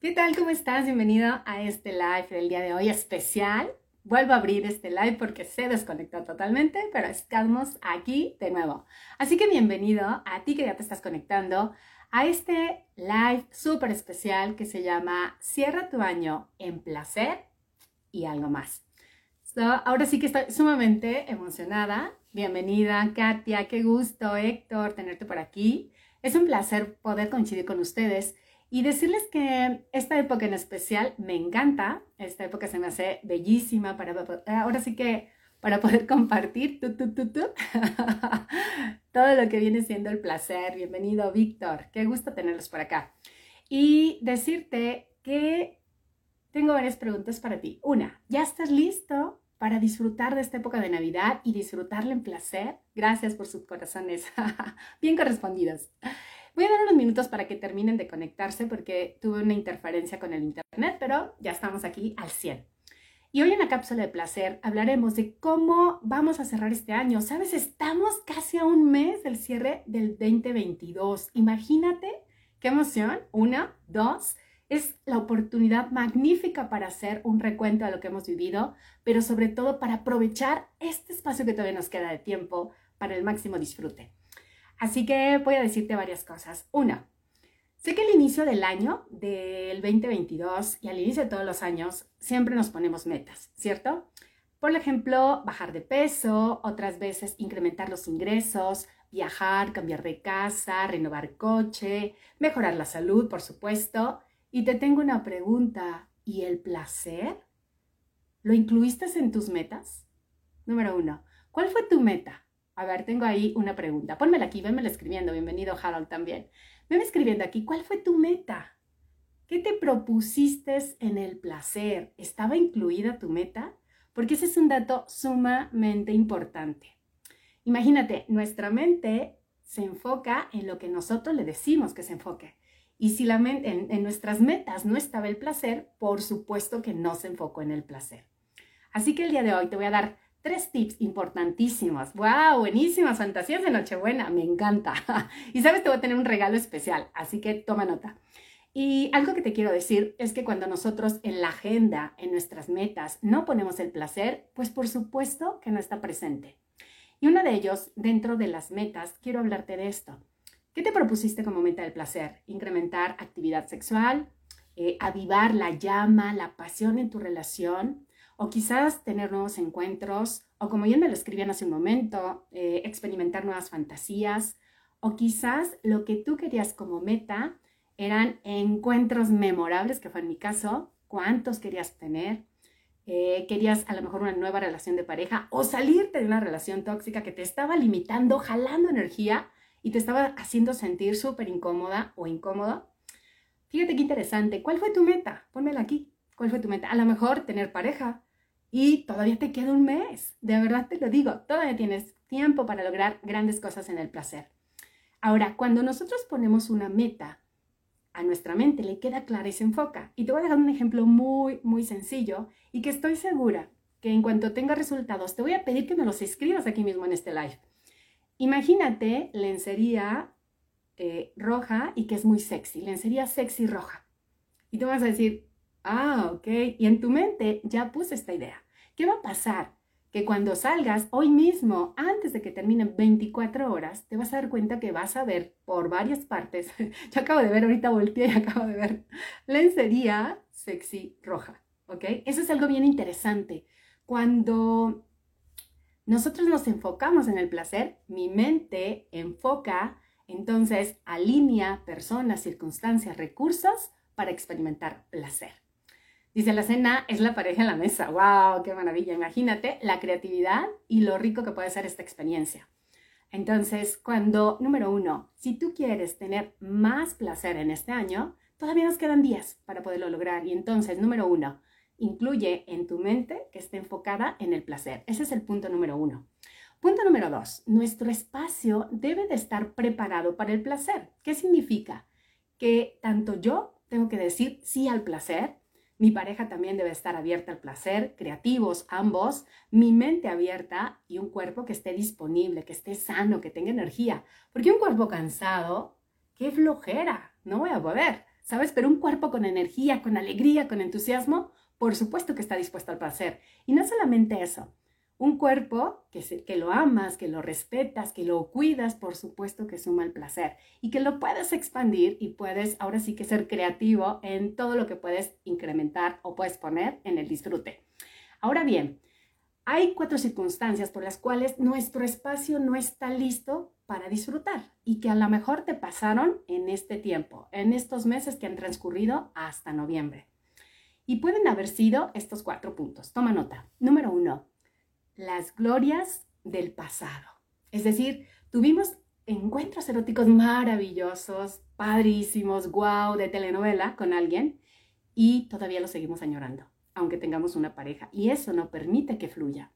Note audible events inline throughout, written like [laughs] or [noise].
¿Qué tal? ¿Cómo estás? Bienvenido a este live del día de hoy especial. Vuelvo a abrir este live porque se desconectó totalmente, pero estamos aquí de nuevo. Así que bienvenido a ti que ya te estás conectando a este live súper especial que se llama Cierra tu año en placer y algo más. ahora sí que estoy sumamente emocionada. Bienvenida, Katia, qué gusto, Héctor, tenerte por aquí. Es un placer poder coincidir con ustedes y decirles que esta época en especial me encanta, esta época se me hace bellísima para, ahora sí que para poder [laughs] compartir [laughs] todo lo que viene siendo el placer. Bienvenido, Víctor, qué gusto tenerlos por acá. Y decirte que tengo varias preguntas para ti. Una, ¿ya estás listo para disfrutar de esta época de Navidad y disfrutarla en placer? Gracias por sus corazones, [laughs] bien correspondidos. Voy a dar unos minutos para que terminen de conectarse porque tuve una interferencia con el internet, pero ya estamos aquí al 100. Y hoy en la cápsula de placer hablaremos de cómo vamos a cerrar este año. Sabes, estamos casi a un mes del cierre del 2022. Imagínate qué emoción. Una, dos, es la oportunidad magnífica para hacer un recuento de lo que hemos vivido, pero sobre todo para aprovechar este espacio que todavía nos queda de tiempo para el máximo disfrute. Así que voy a decirte varias cosas. Una, sé que al inicio del año, del 2022 y al inicio de todos los años, siempre nos ponemos metas, ¿cierto? Por ejemplo, bajar de peso, otras veces incrementar los ingresos, viajar, cambiar de casa, renovar coche, mejorar la salud, por supuesto. Y te tengo una pregunta, ¿y el placer? ¿Lo incluiste en tus metas? Número uno, ¿cuál fue tu meta? A ver, tengo ahí una pregunta. Pónmela aquí, venmela escribiendo. Bienvenido, Harold, también. Venme escribiendo aquí. ¿Cuál fue tu meta? ¿Qué te propusiste en el placer? ¿Estaba incluida tu meta? Porque ese es un dato sumamente importante. Imagínate, nuestra mente se enfoca en lo que nosotros le decimos que se enfoque. Y si la mente, en, en nuestras metas no estaba el placer, por supuesto que no se enfocó en el placer. Así que el día de hoy te voy a dar Tres tips importantísimos. ¡Wow! Buenísimas fantasías de Nochebuena. Me encanta. [laughs] y sabes, te voy a tener un regalo especial, así que toma nota. Y algo que te quiero decir es que cuando nosotros en la agenda, en nuestras metas, no ponemos el placer, pues por supuesto que no está presente. Y uno de ellos, dentro de las metas, quiero hablarte de esto. ¿Qué te propusiste como meta del placer? Incrementar actividad sexual, eh, avivar la llama, la pasión en tu relación, o quizás tener nuevos encuentros, o como ya me lo escribían hace un momento, eh, experimentar nuevas fantasías, o quizás lo que tú querías como meta eran encuentros memorables, que fue en mi caso, cuántos querías tener, eh, querías a lo mejor una nueva relación de pareja o salirte de una relación tóxica que te estaba limitando, jalando energía y te estaba haciendo sentir súper incómoda o incómodo. Fíjate qué interesante. ¿Cuál fue tu meta? Pónmela aquí. ¿Cuál fue tu meta? A lo mejor tener pareja, y todavía te queda un mes, de verdad te lo digo, todavía tienes tiempo para lograr grandes cosas en el placer. Ahora, cuando nosotros ponemos una meta, a nuestra mente le queda clara y se enfoca. Y te voy a dar un ejemplo muy, muy sencillo y que estoy segura que en cuanto tenga resultados, te voy a pedir que me los escribas aquí mismo en este live. Imagínate lencería eh, roja y que es muy sexy, lencería sexy roja. Y tú vas a decir, Ah, ok. Y en tu mente ya puse esta idea. ¿Qué va a pasar? Que cuando salgas hoy mismo, antes de que terminen 24 horas, te vas a dar cuenta que vas a ver por varias partes. [laughs] Yo acabo de ver, ahorita volteé y [laughs] acabo de ver lencería sexy roja. ¿Ok? Eso es algo bien interesante. Cuando nosotros nos enfocamos en el placer, mi mente enfoca, entonces alinea personas, circunstancias, recursos para experimentar placer. Dice, la cena es la pareja en la mesa. ¡Wow! ¡Qué maravilla! Imagínate la creatividad y lo rico que puede ser esta experiencia. Entonces, cuando, número uno, si tú quieres tener más placer en este año, todavía nos quedan días para poderlo lograr. Y entonces, número uno, incluye en tu mente que esté enfocada en el placer. Ese es el punto número uno. Punto número dos, nuestro espacio debe de estar preparado para el placer. ¿Qué significa? Que tanto yo tengo que decir sí al placer, mi pareja también debe estar abierta al placer, creativos ambos, mi mente abierta y un cuerpo que esté disponible, que esté sano, que tenga energía. Porque un cuerpo cansado, qué flojera, no voy a poder. ¿sabes? Pero un cuerpo con energía, con alegría, con entusiasmo, por supuesto que está dispuesto al placer. Y no solamente eso, un cuerpo que, que lo amas, que lo respetas, que lo cuidas, por supuesto que suma el placer y que lo puedes expandir y puedes ahora sí que ser creativo en todo lo que puedes incrementar o puedes poner en el disfrute. Ahora bien, hay cuatro circunstancias por las cuales nuestro espacio no está listo para disfrutar y que a lo mejor te pasaron en este tiempo, en estos meses que han transcurrido hasta noviembre. Y pueden haber sido estos cuatro puntos. Toma nota. Número uno, las glorias del pasado. Es decir, tuvimos encuentros eróticos maravillosos, padrísimos, wow, de telenovela con alguien y todavía lo seguimos añorando, aunque tengamos una pareja. Y eso no permite que fluya.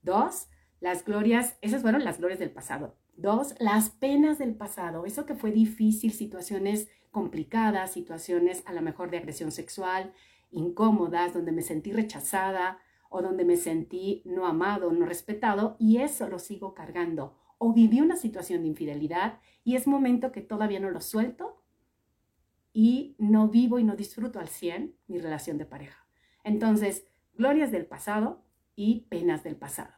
Dos, las glorias, esas fueron las glorias del pasado. Dos, las penas del pasado, eso que fue difícil, situaciones complicadas, situaciones a lo mejor de agresión sexual, incómodas, donde me sentí rechazada, o donde me sentí no amado, no respetado y eso lo sigo cargando. O viví una situación de infidelidad y es momento que todavía no lo suelto y no vivo y no disfruto al 100 mi relación de pareja. Entonces, glorias del pasado y penas del pasado.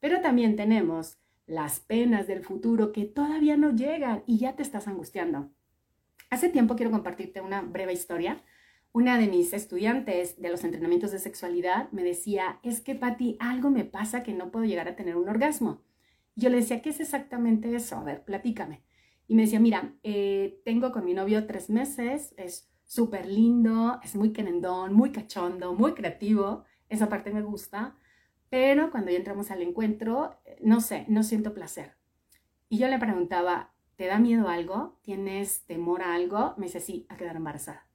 Pero también tenemos las penas del futuro que todavía no llegan y ya te estás angustiando. Hace tiempo quiero compartirte una breve historia una de mis estudiantes de los entrenamientos de sexualidad me decía, es que Patti, algo me pasa que no puedo llegar a tener un orgasmo. Yo le decía, ¿qué es exactamente eso? A ver, platícame. Y me decía, mira, eh, tengo con mi novio tres meses, es súper lindo, es muy querendón, muy cachondo, muy creativo, esa parte me gusta, pero cuando ya entramos al encuentro, no sé, no siento placer. Y yo le preguntaba, ¿te da miedo algo? ¿Tienes temor a algo? Me dice, sí, a quedar embarazada.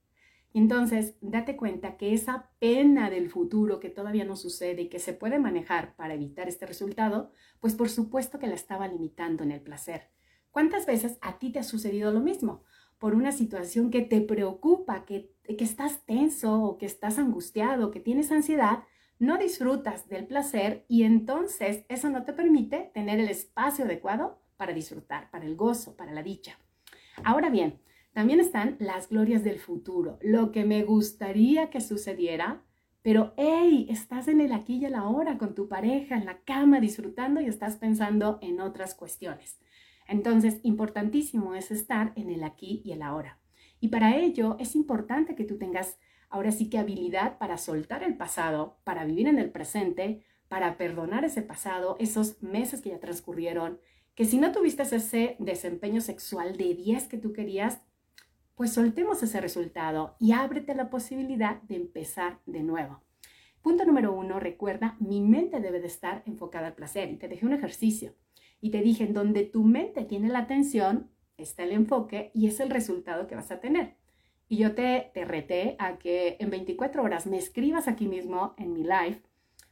Entonces, date cuenta que esa pena del futuro que todavía no sucede y que se puede manejar para evitar este resultado, pues por supuesto que la estaba limitando en el placer. ¿Cuántas veces a ti te ha sucedido lo mismo? Por una situación que te preocupa, que, que estás tenso o que estás angustiado, que tienes ansiedad, no disfrutas del placer y entonces eso no te permite tener el espacio adecuado para disfrutar, para el gozo, para la dicha. Ahora bien, también están las glorias del futuro, lo que me gustaría que sucediera, pero hey, estás en el aquí y el ahora con tu pareja, en la cama, disfrutando y estás pensando en otras cuestiones. Entonces, importantísimo es estar en el aquí y el ahora. Y para ello es importante que tú tengas ahora sí que habilidad para soltar el pasado, para vivir en el presente, para perdonar ese pasado, esos meses que ya transcurrieron, que si no tuviste ese desempeño sexual de 10 que tú querías, pues soltemos ese resultado y ábrete la posibilidad de empezar de nuevo. Punto número uno, recuerda, mi mente debe de estar enfocada al placer y te dejé un ejercicio y te dije, en donde tu mente tiene la atención, está el enfoque y es el resultado que vas a tener. Y yo te, te reté a que en 24 horas me escribas aquí mismo en mi live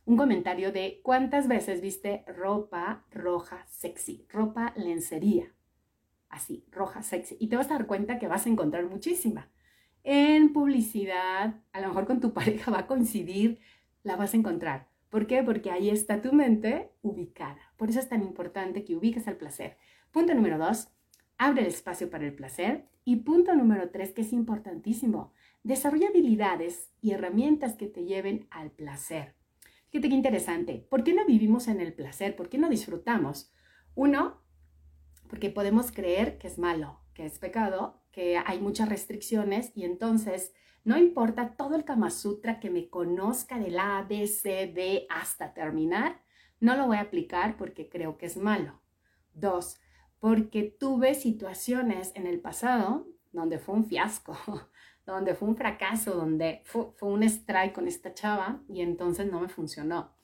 un comentario de cuántas veces viste ropa roja sexy, ropa lencería así, roja, sexy. Y te vas a dar cuenta que vas a encontrar muchísima. En publicidad, a lo mejor con tu [laughs] pareja va a coincidir, la vas a encontrar. ¿Por qué? Porque ahí está tu mente ubicada. Por eso es tan importante que ubiques el placer. Punto número dos, abre el espacio para el placer. Y punto número tres, que es importantísimo, desarrolla habilidades y herramientas que te lleven al placer. Fíjate qué interesante. ¿Por qué no vivimos en el placer? ¿Por qué no disfrutamos? Uno, porque podemos creer que es malo, que es pecado, que hay muchas restricciones y entonces no importa todo el Kama Sutra que me conozca del A, B, C, D hasta terminar, no lo voy a aplicar porque creo que es malo. Dos, porque tuve situaciones en el pasado donde fue un fiasco, [laughs] donde fue un fracaso, donde fue, fue un strike con esta chava y entonces no me funcionó.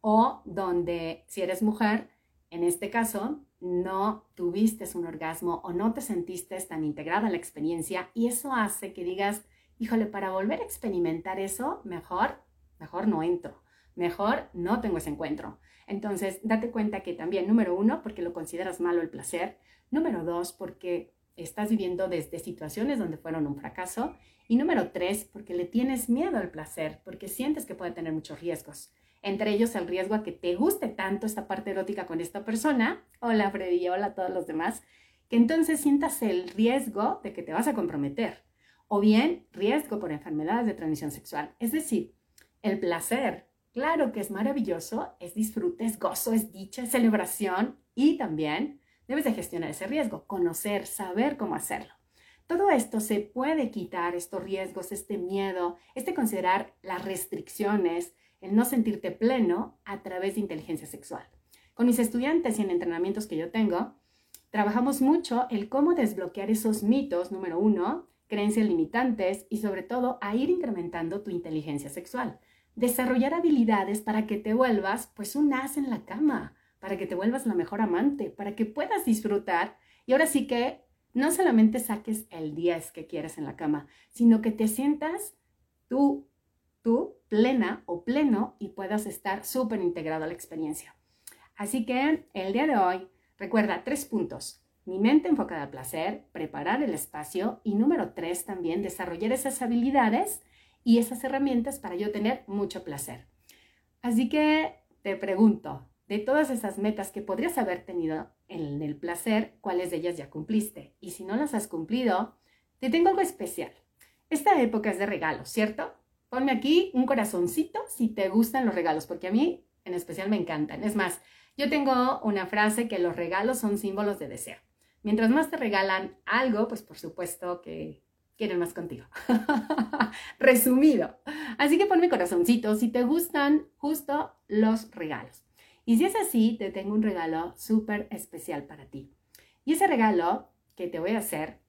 O donde si eres mujer, en este caso, no tuviste un orgasmo o no te sentiste tan integrada en la experiencia y eso hace que digas, híjole, para volver a experimentar eso, mejor, mejor no entro, mejor no tengo ese encuentro. Entonces, date cuenta que también, número uno, porque lo consideras malo el placer, número dos, porque estás viviendo desde situaciones donde fueron un fracaso y número tres, porque le tienes miedo al placer, porque sientes que puede tener muchos riesgos entre ellos el riesgo a que te guste tanto esta parte erótica con esta persona, hola Freddy, hola a todos los demás, que entonces sientas el riesgo de que te vas a comprometer o bien riesgo por enfermedades de transmisión sexual. Es decir, el placer, claro que es maravilloso, es disfrute, es gozo, es dicha, es celebración y también debes de gestionar ese riesgo, conocer, saber cómo hacerlo. Todo esto se puede quitar, estos riesgos, este miedo, este considerar las restricciones, el no sentirte pleno a través de inteligencia sexual. Con mis estudiantes y en entrenamientos que yo tengo, trabajamos mucho el cómo desbloquear esos mitos, número uno, creencias limitantes y sobre todo a ir incrementando tu inteligencia sexual. Desarrollar habilidades para que te vuelvas pues un as en la cama, para que te vuelvas la mejor amante, para que puedas disfrutar y ahora sí que no solamente saques el 10 que quieres en la cama, sino que te sientas tú, tú plena o pleno y puedas estar súper integrado a la experiencia. Así que el día de hoy, recuerda tres puntos. Mi mente enfocada al placer, preparar el espacio y número tres también, desarrollar esas habilidades y esas herramientas para yo tener mucho placer. Así que te pregunto, de todas esas metas que podrías haber tenido en el placer, ¿cuáles de ellas ya cumpliste? Y si no las has cumplido, te tengo algo especial. Esta época es de regalos, ¿cierto? Ponme aquí un corazoncito si te gustan los regalos, porque a mí en especial me encantan. Es más, yo tengo una frase que los regalos son símbolos de deseo. Mientras más te regalan algo, pues por supuesto que quieren más contigo. [laughs] Resumido. Así que ponme corazoncito si te gustan justo los regalos. Y si es así, te tengo un regalo súper especial para ti. Y ese regalo que te voy a hacer,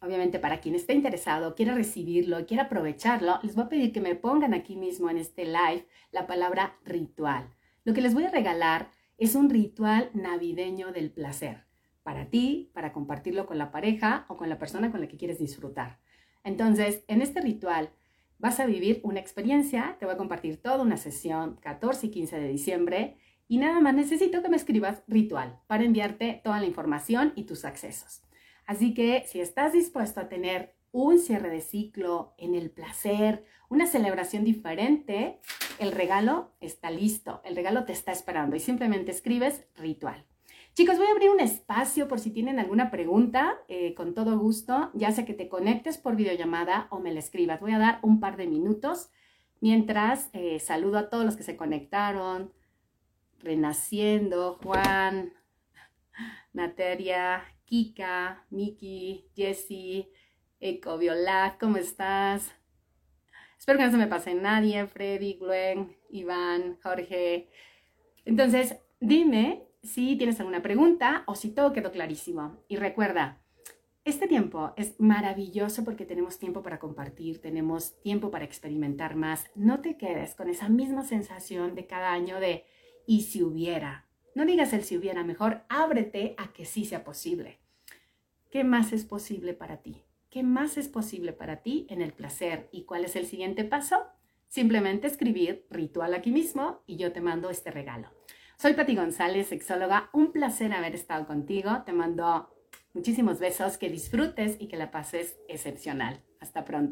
obviamente para quien esté interesado, quiera recibirlo, quiera aprovecharlo, les voy a pedir que me pongan aquí mismo en este live la palabra ritual. Lo que les voy a regalar es un ritual navideño del placer para ti, para compartirlo con la pareja o con la persona con la que quieres disfrutar. Entonces, en este ritual vas a vivir una experiencia, te voy a compartir toda una sesión 14 y 15 de diciembre y nada más necesito que me escribas ritual para enviarte toda la información y tus accesos. Así que si estás dispuesto a tener un cierre de ciclo en el placer, una celebración diferente, el regalo está listo, el regalo te está esperando y simplemente escribes ritual. Chicos, voy a abrir un espacio por si tienen alguna pregunta, eh, con todo gusto, ya sea que te conectes por videollamada o me la escribas. Voy a dar un par de minutos mientras eh, saludo a todos los que se conectaron, Renaciendo, Juan, Nateria, Kika, Miki, Jessie, Eco, Viola, ¿cómo estás? Espero que no se me pase nadie, Freddy, Gwen, Iván, Jorge. Entonces, dime si tienes alguna pregunta o si todo quedó clarísimo. Y recuerda, este tiempo es maravilloso porque tenemos tiempo para compartir, tenemos tiempo para experimentar más. No te quedes con esa misma sensación de cada año de y si hubiera. No digas el si hubiera, mejor ábrete a que sí sea posible. ¿Qué más es posible para ti? ¿Qué más es posible para ti en el placer? ¿Y cuál es el siguiente paso? Simplemente escribir ritual aquí mismo y yo te mando este regalo. Soy Pati González, sexóloga. Un placer haber estado contigo. Te mando muchísimos besos, que disfrutes y que la pases excepcional. Hasta pronto.